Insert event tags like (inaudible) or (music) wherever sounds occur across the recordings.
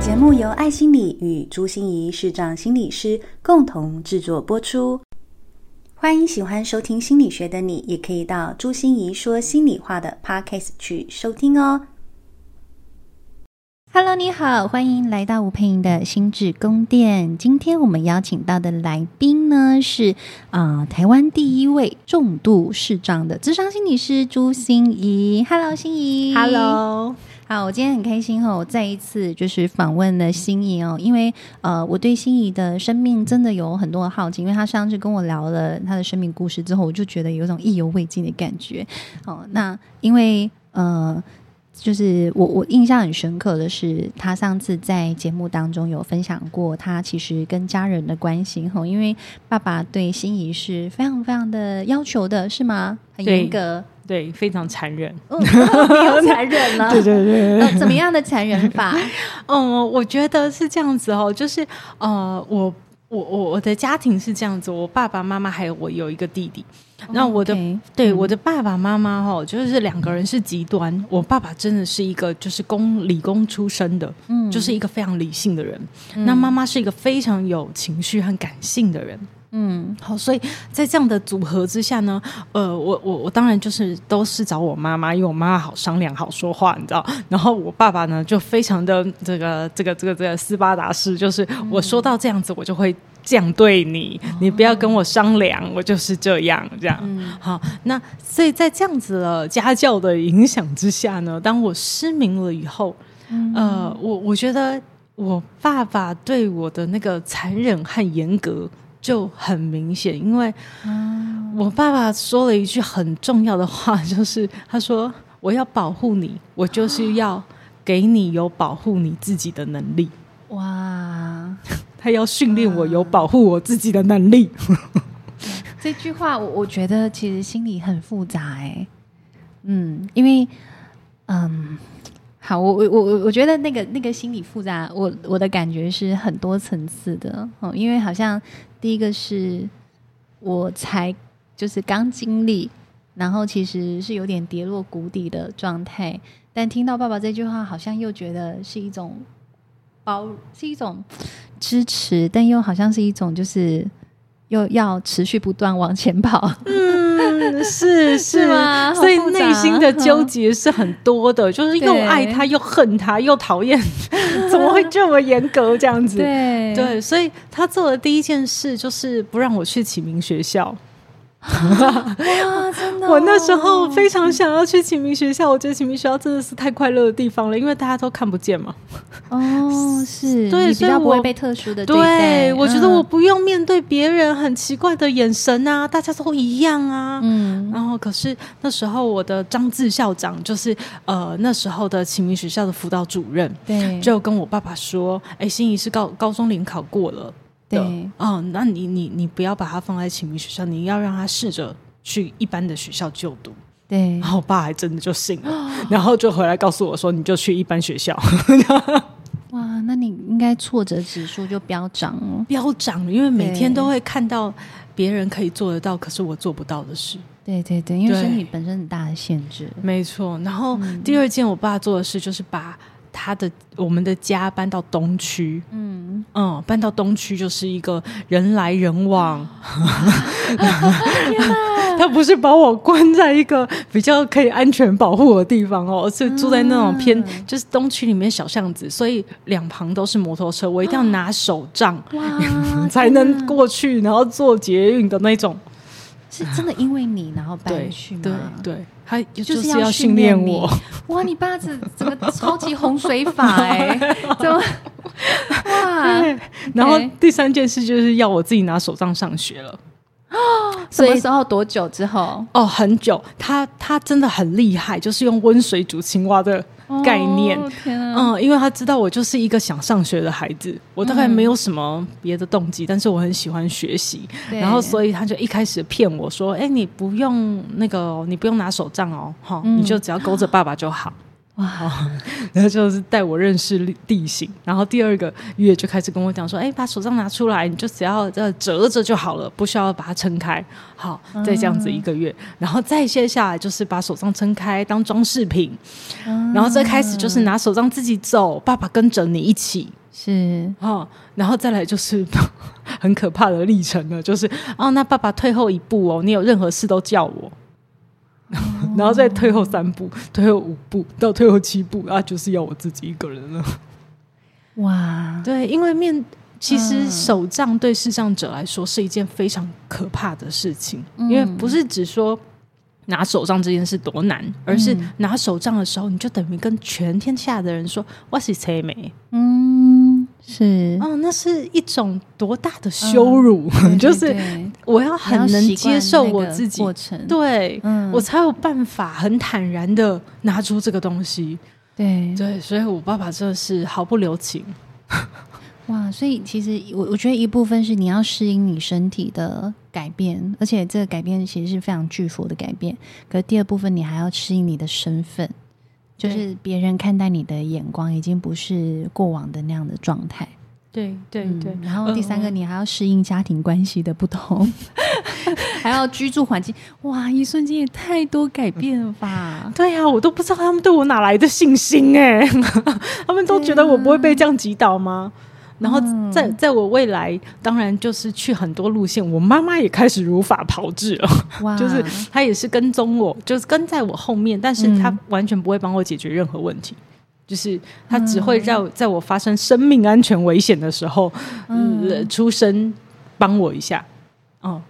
节目由爱心理与朱心怡视障心理师共同制作播出。欢迎喜欢收听心理学的你，也可以到朱心怡说心里话的 Podcast 去收听哦。Hello，你好，欢迎来到吴佩莹的心智宫殿。今天我们邀请到的来宾呢是啊、呃，台湾第一位重度视障的智商心理师朱心怡。Hello，心怡。Hello，好，我今天很开心哦，我再一次就是访问了心怡哦，因为呃，我对心怡的生命真的有很多的好奇，因为她上次跟我聊了她的生命故事之后，我就觉得有一种意犹未尽的感觉。哦，那因为呃。就是我我印象很深刻的是，他上次在节目当中有分享过，他其实跟家人的关系吼，因为爸爸对心仪是非常非常的要求的，是吗？很严格，对，非常残忍，嗯，比较残忍 (laughs) 了，对对对，呃，怎么样的残忍法？(laughs) 嗯，我觉得是这样子哦，就是呃，我我我我的家庭是这样子，我爸爸妈妈还有我有一个弟弟。那我的、oh, okay. 对、嗯、我的爸爸妈妈哈，就是两个人是极端。我爸爸真的是一个就是工理工出身的，嗯，就是一个非常理性的人。嗯、那妈妈是一个非常有情绪和感性的人，嗯，好，所以在这样的组合之下呢，呃，我我我当然就是都是找我妈妈，因为我妈妈好商量、好说话，你知道。然后我爸爸呢就非常的这个这个这个这个斯巴达式，就是我说到这样子，我就会。这样对你，你不要跟我商量，哦、我就是这样这样。嗯、好，那所以在这样子的家教的影响之下呢，当我失明了以后，嗯、呃，我我觉得我爸爸对我的那个残忍和严格就很明显，因为我爸爸说了一句很重要的话，就是他说：“我要保护你，我就是要给你有保护你自己的能力。”哇。(laughs) 他要训练我有保护我自己的能力。(laughs) 这句话我我觉得其实心里很复杂哎，嗯，因为嗯，好，我我我我觉得那个那个心理复杂，我我的感觉是很多层次的哦，因为好像第一个是我才就是刚经历，然后其实是有点跌落谷底的状态，但听到爸爸这句话，好像又觉得是一种。包是一种支持，但又好像是一种，就是又要持续不断往前跑。嗯，(laughs) (laughs) 是是吗？所以内心的纠结是很多的，(laughs) 就是又爱他，又恨他，又讨厌，(laughs) 怎么会这么严格这样子？对对，所以他做的第一件事就是不让我去启明学校。(laughs) 哇，真的、哦！我那时候非常想要去启明学校，我觉得启明学校真的是太快乐的地方了，因为大家都看不见嘛。哦，(laughs) 是，对，比较不会被特殊的对待。对，我觉得我不用面对别人很奇怪的眼神啊，大家都一样啊。嗯，然后可是那时候我的张志校长就是呃那时候的启明学校的辅导主任，对，就跟我爸爸说：“哎，心仪是高高中联考过了。”对，哦，那你你你不要把他放在启明学校，你要让他试着去一般的学校就读。对，然后我爸还真的就信了，哦、然后就回来告诉我说，你就去一般学校。(laughs) 哇，那你应该挫折指数就飙涨了，飙涨，因为每天都会看到别人可以做得到，可是我做不到的事。对对对，因为身体本身很大的限制。没错，然后第二件我爸做的事就是把。他的我们的家搬到东区，嗯。嗯，搬到东区就是一个人来人往。(laughs) 他不是把我关在一个比较可以安全保护的地方哦，而是住在那种偏就是东区里面小巷子，所以两旁都是摩托车，我一定要拿手杖 (laughs) 才能过去，然后坐捷运的那种。是真的因为你然后搬去吗？对对，他就是要训练我。哇，你爸这整个超级洪水法 (laughs) 哎，怎么 (laughs) 哇？然后第三件事就是要我自己拿手杖上学了。(gasps) 什么时候？多久之后？哦，很久。他他真的很厉害，就是用温水煮青蛙的概念。哦、嗯，因为他知道我就是一个想上学的孩子，我大概没有什么别的动机，嗯、但是我很喜欢学习。然后，所以他就一开始骗我说：“哎，你不用那个，你不用拿手杖哦，哈、嗯，你就只要勾着爸爸就好。” (laughs) 哦哇，然后就是带我认识地形，然后第二个月就开始跟我讲说，哎，把手杖拿出来，你就只要这折着就好了，不需要把它撑开。好，再这样子一个月，嗯、然后再接下来就是把手杖撑开当装饰品，嗯、然后再开始就是拿手杖自己走，爸爸跟着你一起。是，哦，然后再来就是 (laughs) 很可怕的历程了，就是哦，那爸爸退后一步哦，你有任何事都叫我，哦、然后再退后三步，退后五步到退后七步啊，就是要我自己一个人了。(laughs) 哇，(laughs) 对，因为面其实手杖对视障者来说是一件非常可怕的事情，嗯、因为不是只说。拿手杖这件事多难，而是拿手杖的时候，你就等于跟全天下的人说：“我是车眉。”嗯，是，哦，那是一种多大的羞辱！嗯、(laughs) 就是我要很能接受我自己，过程对，嗯、我才有办法很坦然的拿出这个东西。对对，所以我爸爸真的是毫不留情。(laughs) 哇，所以其实我我觉得一部分是你要适应你身体的改变，而且这个改变其实是非常巨幅的改变。可是第二部分你还要适应你的身份，就是别人看待你的眼光已经不是过往的那样的状态。对对对。然后第三个，你还要适应家庭关系的不同，(laughs) 还要居住环境。哇，一瞬间也太多改变了吧？对呀、啊，我都不知道他们对我哪来的信心哎，(laughs) 他们都觉得我不会被这样击倒吗？然后在在我未来，当然就是去很多路线。我妈妈也开始如法炮制了，哇 (laughs) 就是她也是跟踪我，就是跟在我后面，但是她完全不会帮我解决任何问题，嗯、就是他只会让在我发生生命安全危险的时候，嗯，呃、出声帮我一下，哦。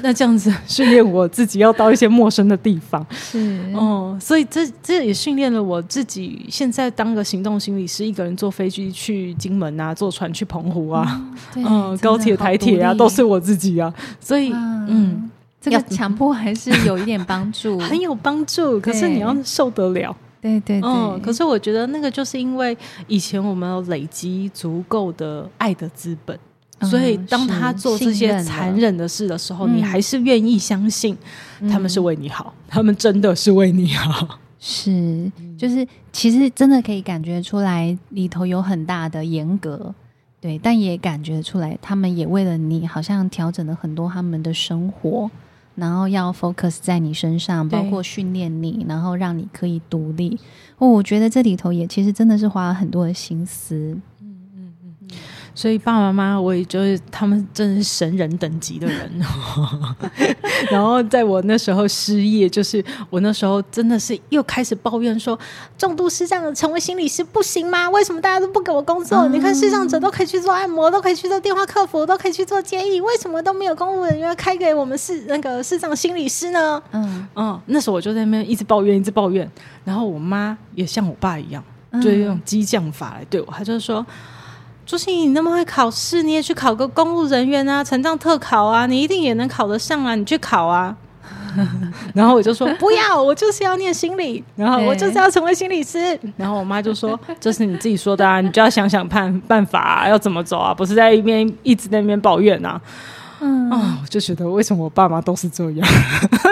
那这样子训练我自己要到一些陌生的地方，是哦，所以这这也训练了我自己。现在当个行动心理师，一个人坐飞机去金门啊，坐船去澎湖啊，嗯，嗯高铁、台铁啊，都是我自己啊。所以，嗯，嗯这个强迫还是有一点帮助，(laughs) 很有帮助。可是你要受得了，对对对。嗯，可是我觉得那个就是因为以前我们有累积足够的爱的资本。所以，当他做这些残忍的事的时候，你还是愿意相信他们是为你好，他们真的是为你好。是，就是其实真的可以感觉出来里头有很大的严格，对，但也感觉出来他们也为了你，好像调整了很多他们的生活，然后要 focus 在你身上，包括训练你，然后让你可以独立。哦，我觉得这里头也其实真的是花了很多的心思。所以爸爸妈妈，我也就是他们真的是神人等级的人。(laughs) 然后在我那时候失业，就是我那时候真的是又开始抱怨说，重度失障的成为心理师不行吗？为什么大家都不给我工作？嗯、你看视障者都可以去做按摩，都可以去做电话客服，都可以去做接议，为什么都没有公务人员开给我们视那个视障心理师呢？嗯嗯，那时候我就在那边一直抱怨，一直抱怨。然后我妈也像我爸一样，就是用激将法来对我，她就是说。朱心怡，你那么会考试，你也去考个公务人员啊，成长特考啊，你一定也能考得上啊，你去考啊。(laughs) 然后我就说 (laughs) 不要，我就是要念心理，然后我就是要成为心理师。然后我妈就说：“ (laughs) 这是你自己说的啊，你就要想想办办法啊，要怎么走啊，不是在一边一直在那边抱怨啊。”嗯啊，我就觉得为什么我爸妈都是这样，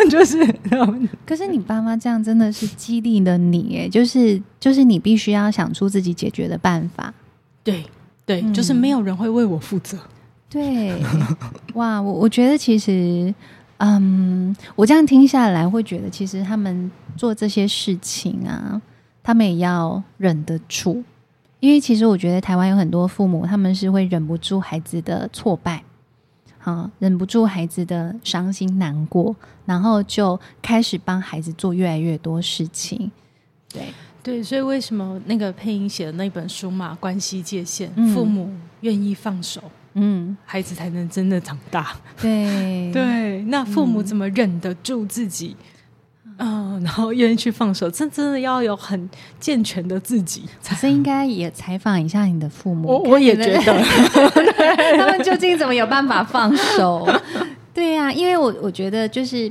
就是。可是你爸妈这样真的是激励了你，哎，就是就是你必须要想出自己解决的办法，对。对，嗯、就是没有人会为我负责。对，(laughs) 哇，我我觉得其实，嗯，我这样听下来会觉得，其实他们做这些事情啊，他们也要忍得住，因为其实我觉得台湾有很多父母，他们是会忍不住孩子的挫败，啊，忍不住孩子的伤心难过，然后就开始帮孩子做越来越多事情，对。对，所以为什么那个配音写的那本书嘛，关系界限，嗯、父母愿意放手，嗯，孩子才能真的长大。对对，那父母怎么忍得住自己？嗯、呃，然后愿意去放手，这真的要有很健全的自己。可是应该也采访一下你的父母，我我也觉得，(laughs) 他们究竟怎么有办法放手？对呀、啊，因为我我觉得就是。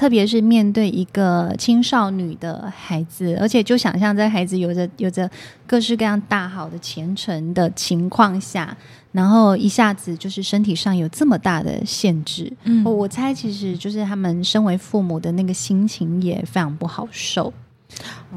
特别是面对一个青少女的孩子，而且就想象在孩子有着有着各式各样大好的前程的情况下，然后一下子就是身体上有这么大的限制，嗯，我猜其实就是他们身为父母的那个心情也非常不好受。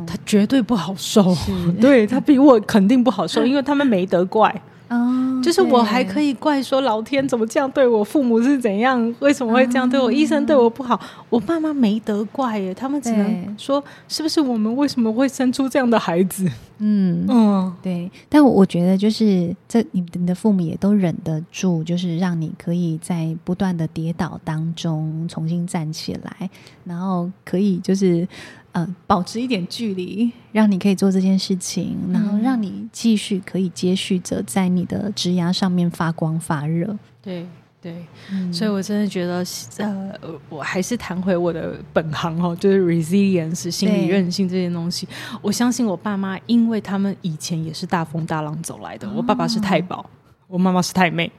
他绝对不好受，对他比我肯定不好受，(laughs) 因为他们没得怪。哦，就是我还可以怪说老天怎么这样对我，父母是怎样，为什么会这样对我，医生对我不好，我爸妈没得怪耶，他们只能说是不是我们为什么会生出这样的孩子？嗯嗯，对。但我觉得就是这，你你的父母也都忍得住，就是让你可以在不断的跌倒当中重新站起来，然后可以就是。呃，保持一点距离，让你可以做这件事情，然后让你继续可以接续着在你的职涯上面发光发热。对对、嗯，所以我真的觉得，呃，我还是谈回我的本行哦，就是 resilience 心理韧性这些东西。我相信我爸妈，因为他们以前也是大风大浪走来的。哦、我爸爸是太保，我妈妈是太妹。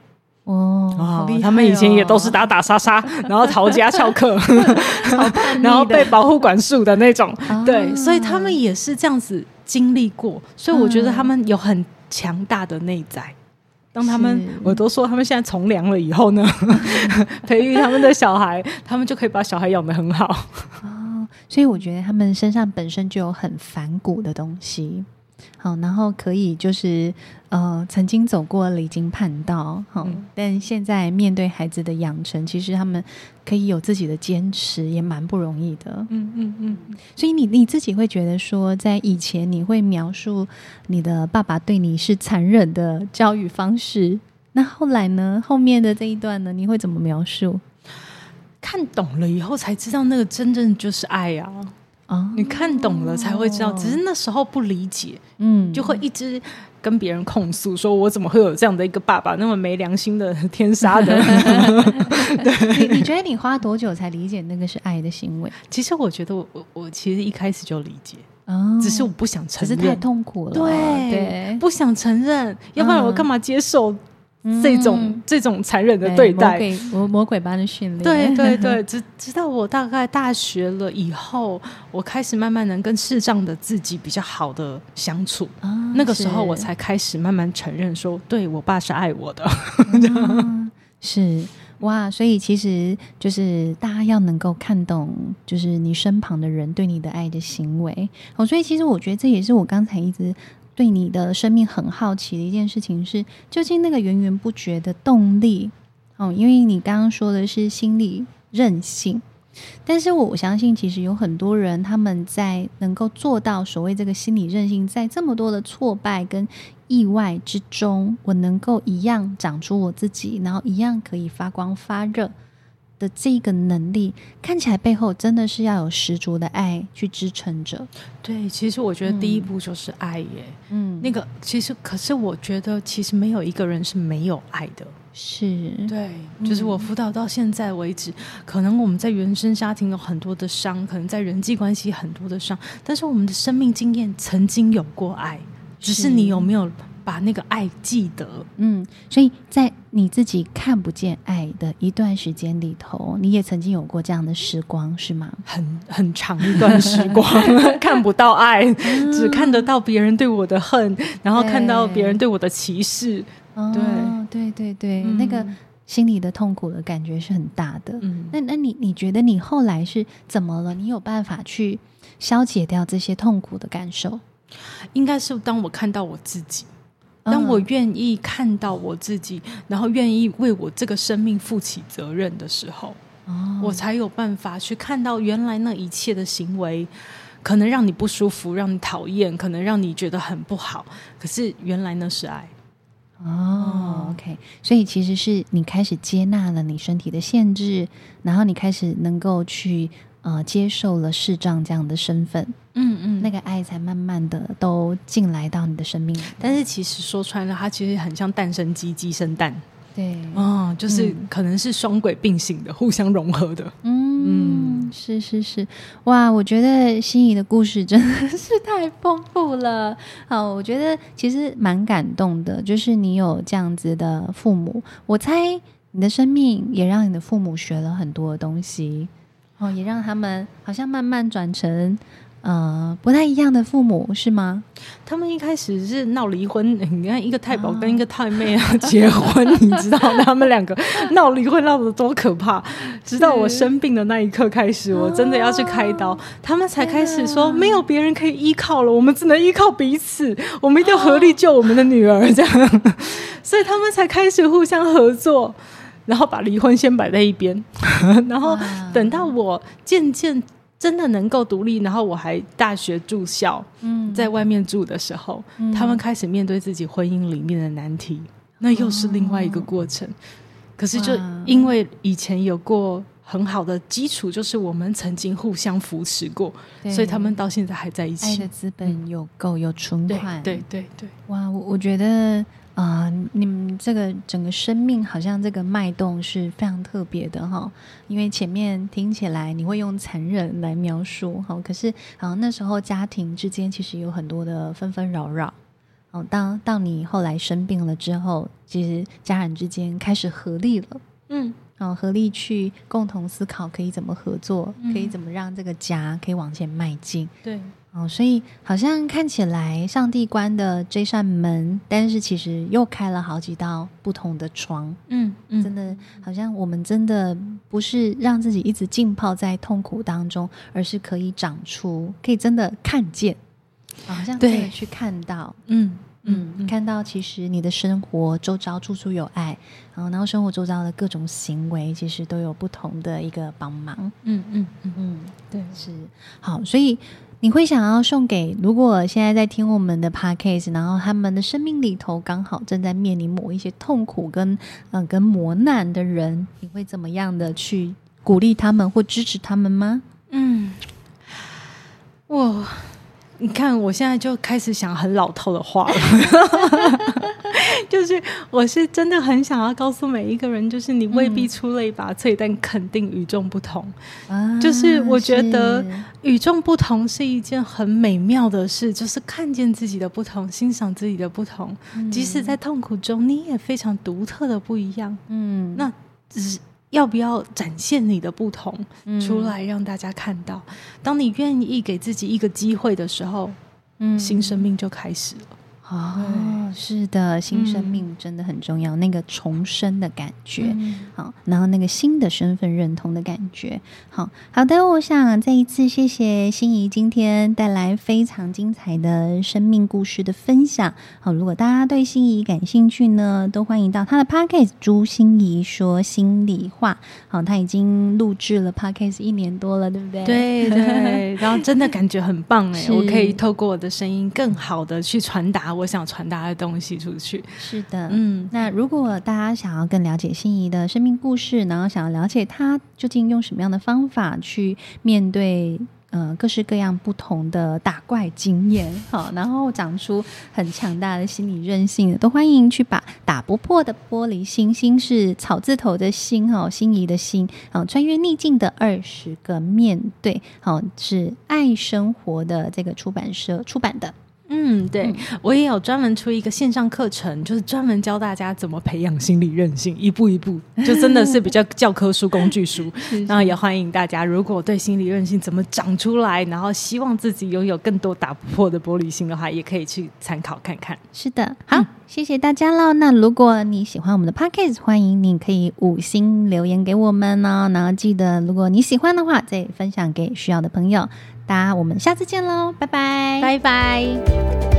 哦，哦，他们以前也都是打打杀杀，(laughs) 然后逃家翘课，(laughs) 然后被保护管束的那种。哦，对，所以他们也是这样子经历过，所以我觉得他们有很强大的内在。当他们，我都说他们现在从良了以后呢，(laughs) 培育他们的小孩，他们就可以把小孩养得很好。哦，所以我觉得他们身上本身就有很反骨的东西。好，然后可以就是呃，曾经走过离经叛道，好、嗯，但现在面对孩子的养成，其实他们可以有自己的坚持，也蛮不容易的。嗯嗯嗯。所以你你自己会觉得说，在以前你会描述你的爸爸对你是残忍的教育方式，那后来呢？后面的这一段呢？你会怎么描述？看懂了以后才知道，那个真正就是爱呀、啊。哦，你看懂了才会知道，只是那时候不理解，嗯，就会一直跟别人控诉，说我怎么会有这样的一个爸爸，那么没良心的天杀的。(laughs) 对，你你觉得你花多久才理解那个是爱的行为？其实我觉得我我我其实一开始就理解，哦，只是我不想承认，只是太痛苦了，对对，不想承认，要不然我干嘛接受？这种、嗯、这种残忍的对待，对魔鬼魔鬼般的训练，对对对，(laughs) 直直到我大概大学了以后，我开始慢慢能跟视障的自己比较好的相处，哦、那个时候我才开始慢慢承认说，对我爸是爱我的，哦、是。哇，所以其实就是大家要能够看懂，就是你身旁的人对你的爱的行为，哦，所以其实我觉得这也是我刚才一直。对你的生命很好奇的一件事情是，究竟那个源源不绝的动力，哦，因为你刚刚说的是心理韧性，但是我相信其实有很多人他们在能够做到所谓这个心理韧性，在这么多的挫败跟意外之中，我能够一样长出我自己，然后一样可以发光发热。的这个能力看起来背后真的是要有十足的爱去支撑着。对，其实我觉得第一步就是爱耶。嗯，那个其实可是我觉得其实没有一个人是没有爱的。是，对，就是我辅导到现在为止，嗯，可能我们在原生家庭有很多的伤，可能在人际关系很多的伤，但是我们的生命经验曾经有过爱，只是你有没有？把那个爱记得，嗯，所以在你自己看不见爱的一段时间里头，你也曾经有过这样的时光，是吗？很很长一段时光，(laughs) 看不到爱，嗯，只看得到别人对我的恨，然后看到别人对我的歧视。对，哦，对对对，嗯，那个心里的痛苦的感觉是很大的。嗯，那那你你觉得你后来是怎么了？你有办法去消解掉这些痛苦的感受？应该是当我看到我自己。当我愿意看到我自己，然后愿意为我这个生命负起责任的时候，哦，我才有办法去看到原来那一切的行为，可能让你不舒服，让你讨厌，可能让你觉得很不好。可是原来那是爱。哦，OK，所以其实是你开始接纳了你身体的限制，然后你开始能够去。呃，接受了视障这样的身份，嗯嗯，那个爱才慢慢的都进来到你的生命里。但是其实说穿了，它其实很像蛋生鸡，鸡生蛋。对，哦，就是可能是双轨并行的，互相融合的。嗯嗯，是是是，哇，我觉得心仪的故事真的是太丰富了。好，我觉得其实蛮感动的，就是你有这样子的父母，我猜你的生命也让你的父母学了很多的东西。哦，也让他们好像慢慢转成，呃不太一样的父母，是吗？他们一开始是闹离婚，(laughs) 你看一个太保跟一个太妹要 (laughs) 结婚，哦、你知道他们两个闹离婚闹得多可怕？直到我生病的那一刻开始，我真的要去开刀，哦、他们才开始说没有别人可以依靠了，我们只能依靠彼此，我们一定要合力救我们的女儿，这样，哦、(laughs) 所以他们才开始互相合作，然后把离婚先摆在一边，(laughs) 然后等到我渐渐。真的能够独立，然后我还大学住校，嗯，在外面住的时候，嗯、他们开始面对自己婚姻里面的难题，那又是另外一个过程。哦、可是就因为以前有过很好的基础，就是我们曾经互相扶持过，所以他们到现在还在一起。爱的资本有够，有存款，对对对，对。哇，我我觉得。啊、呃，你们这个整个生命好像这个脉动是非常特别的哈，因为前面听起来你会用残忍来描述哈，可是好像那时候家庭之间其实有很多的纷纷扰扰，哦，当到你后来生病了之后，其实家人之间开始合力了，嗯，然后合力去共同思考可以怎么合作，嗯、可以怎么让这个家可以往前迈进，对。哦，所以好像看起来上帝关的这扇门，但是其实又开了好几道不同的窗。嗯嗯，真的好像我们真的不是让自己一直浸泡在痛苦当中，而是可以长出，可以真的看见，好像可以去看到。嗯嗯，嗯看到其实你的生活周遭处处有爱，然后然后生活周遭的各种行为，其实都有不同的一个帮忙。嗯嗯嗯嗯，对，是好，所以。你会想要送给如果现在在听我们的 podcast，然后他们的生命里头刚好正在面临某一些痛苦跟、呃、跟磨难的人，你会怎么样的去鼓励他们或支持他们吗？嗯，我。你看，我现在就开始想很老套的话了，(laughs) (laughs) 就是我是真的很想要告诉每一个人，就是你未必出类拔萃，嗯、但肯定与众不同。啊、就是我觉得与众不同是一件很美妙的事，就是看见自己的不同，欣赏自己的不同，嗯、即使在痛苦中，你也非常独特的不一样。嗯，那只是。要不要展现你的不同出来，让大家看到？嗯、当你愿意给自己一个机会的时候，嗯，新生命就开始了。哦，是的，新生命真的很重要，嗯、那个重生的感觉，嗯、好，然后那个新的身份认同的感觉，好好的，我想再一次谢谢心怡今天带来非常精彩的生命故事的分享。好，如果大家对心怡感兴趣呢，都欢迎到他的 Podcast 朱心怡说心里话。好，他已经录制了 Podcast 一年多了，对不对？对对，(laughs) 然后真的感觉很棒哎，(laughs) 我可以透过我的声音更好的去传达。我想传达的东西出去。是的，嗯，那如果大家想要更了解心仪的生命故事，然后想要了解他究竟用什么样的方法去面对呃各式各样不同的打怪经验，好，然后长出很强大的心理韧性，都欢迎去把打不破的玻璃心，心是草字头的心哦，心仪的心，好，穿越逆境的二十个面对，好，是爱生活的这个出版社出版的。嗯，对，嗯、我也有专门出一个线上课程，就是专门教大家怎么培养心理韧性，一步一步，(laughs) 就真的是比较教科书、工具书。(laughs) 是是然后也欢迎大家，如果对心理韧性怎么长出来，然后希望自己拥有更多打不破的玻璃心的话，也可以去参考看看。是的，好，嗯、谢谢大家喽。那如果你喜欢我们的 Podcast，欢迎你可以五星留言给我们哦。然后记得，如果你喜欢的话，再分享给需要的朋友。大家，我们下次见喽，拜拜，拜拜。